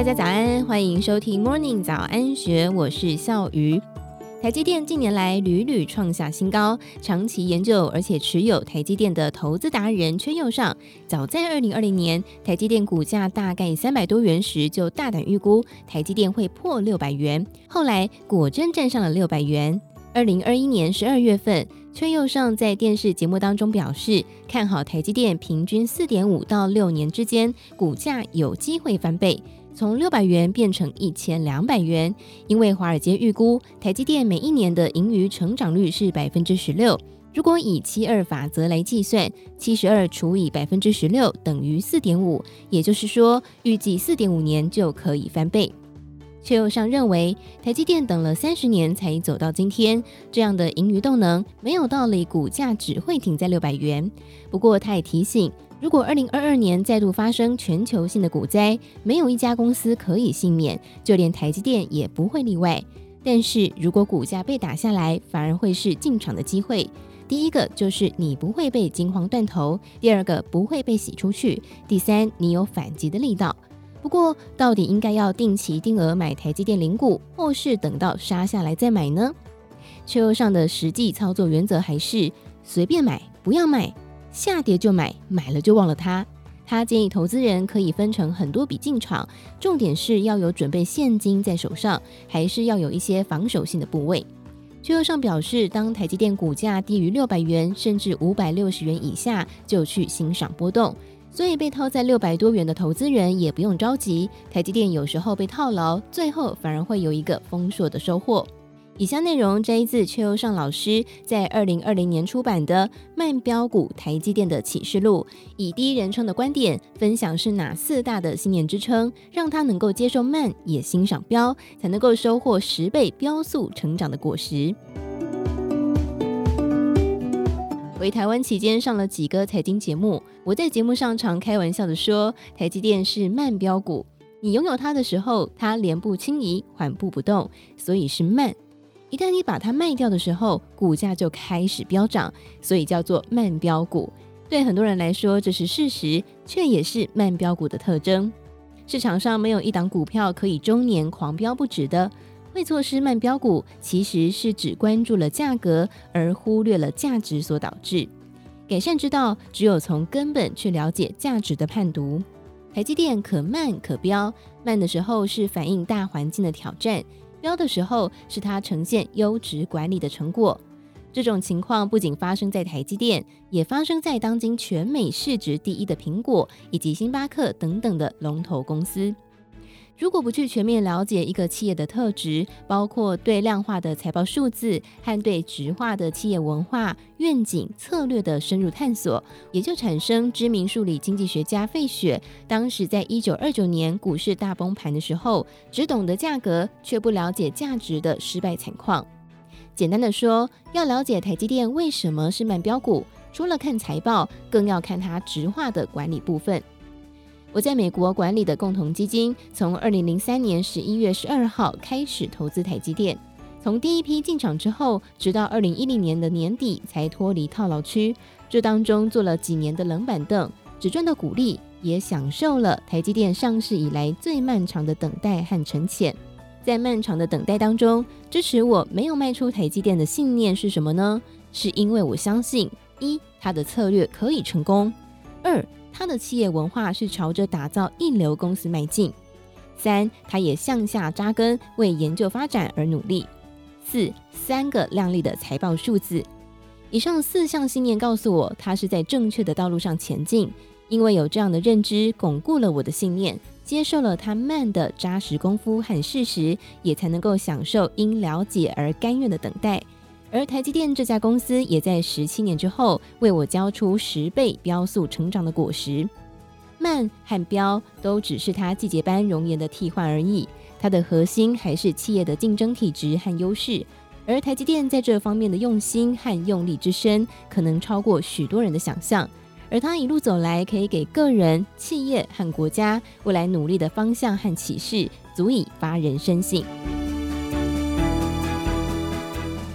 大家早安，欢迎收听 Morning 早安学，我是笑鱼。台积电近年来屡屡创下新高，长期研究而且持有台积电的投资达人阙又上，早在二零二零年台积电股价大概三百多元时，就大胆预估台积电会破六百元，后来果真站上了六百元。二零二一年十二月份，阙又上在电视节目当中表示，看好台积电平均四点五到六年之间股价有机会翻倍。从六百元变成一千两百元，因为华尔街预估台积电每一年的盈余成长率是百分之十六。如果以七二法则来计算，七十二除以百分之十六等于四点五，也就是说，预计四点五年就可以翻倍。却又上认为，台积电等了三十年才走到今天，这样的盈余动能没有道理，股价只会停在六百元。不过，他也提醒。如果二零二二年再度发生全球性的股灾，没有一家公司可以幸免，就连台积电也不会例外。但是如果股价被打下来，反而会是进场的机会。第一个就是你不会被惊慌断头，第二个不会被洗出去，第三你有反击的力道。不过，到底应该要定期定额买台积电零股，或是等到杀下来再买呢？阙又上的实际操作原则还是随便买，不要卖。下跌就买，买了就忘了它。他建议投资人可以分成很多笔进场，重点是要有准备现金在手上，还是要有一些防守性的部位。阙又上表示，当台积电股价低于六百元，甚至五百六十元以下，就去欣赏波动。所以被套在六百多元的投资人也不用着急，台积电有时候被套牢，最后反而会有一个丰硕的收获。以下内容摘自邱尚老师在二零二零年出版的《慢标股台积电的启示录》，以第一人称的观点分享是哪四大的信念支撑，让他能够接受慢也欣赏标，才能够收获十倍标速成长的果实。回台湾期间上了几个财经节目，我在节目上常开玩笑的说，台积电是慢飙股，你拥有它的时候，它连步轻移，缓步不动，所以是慢。一旦你把它卖掉的时候，股价就开始飙涨，所以叫做慢飙股。对很多人来说，这是事实，却也是慢飙股的特征。市场上没有一档股票可以终年狂飙不止的。会错失慢标股，其实是只关注了价格，而忽略了价值所导致。改善之道，只有从根本去了解价值的判读。台积电可慢可标，慢的时候是反映大环境的挑战。标的时候是它呈现优质管理的成果。这种情况不仅发生在台积电，也发生在当今全美市值第一的苹果以及星巴克等等的龙头公司。如果不去全面了解一个企业的特质，包括对量化的财报数字和对质化的企业文化、愿景、策略的深入探索，也就产生知名数理经济学家费雪当时在一九二九年股市大崩盘的时候，只懂得价格却不了解价值的失败惨况。简单的说，要了解台积电为什么是慢标股，除了看财报，更要看它质化的管理部分。我在美国管理的共同基金，从二零零三年十一月十二号开始投资台积电，从第一批进场之后，直到二零一零年的年底才脱离套牢区。这当中做了几年的冷板凳，只赚到股利，也享受了台积电上市以来最漫长的等待和沉潜。在漫长的等待当中，支持我没有卖出台积电的信念是什么呢？是因为我相信一，它的策略可以成功；二，他的企业文化是朝着打造一流公司迈进。三，他也向下扎根，为研究发展而努力。四，三个亮丽的财报数字。以上四项信念告诉我，他是在正确的道路上前进。因为有这样的认知，巩固了我的信念，接受了他慢的扎实功夫和事实，也才能够享受因了解而甘愿的等待。而台积电这家公司也在十七年之后为我交出十倍飙速成长的果实。慢和标都只是它季节般容颜的替换而已，它的核心还是企业的竞争体质和优势。而台积电在这方面的用心和用力之深，可能超过许多人的想象。而它一路走来，可以给个人、企业和国家未来努力的方向和启示，足以发人深省。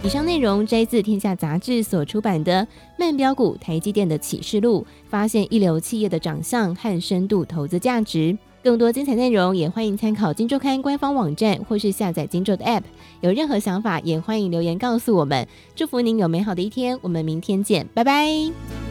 以上内容摘自《天下杂志》所出版的《慢标股台积电的启示录》，发现一流企业的长相和深度投资价值。更多精彩内容也欢迎参考《金周刊》官方网站或是下载《金周》的 App。有任何想法也欢迎留言告诉我们。祝福您有美好的一天，我们明天见，拜拜。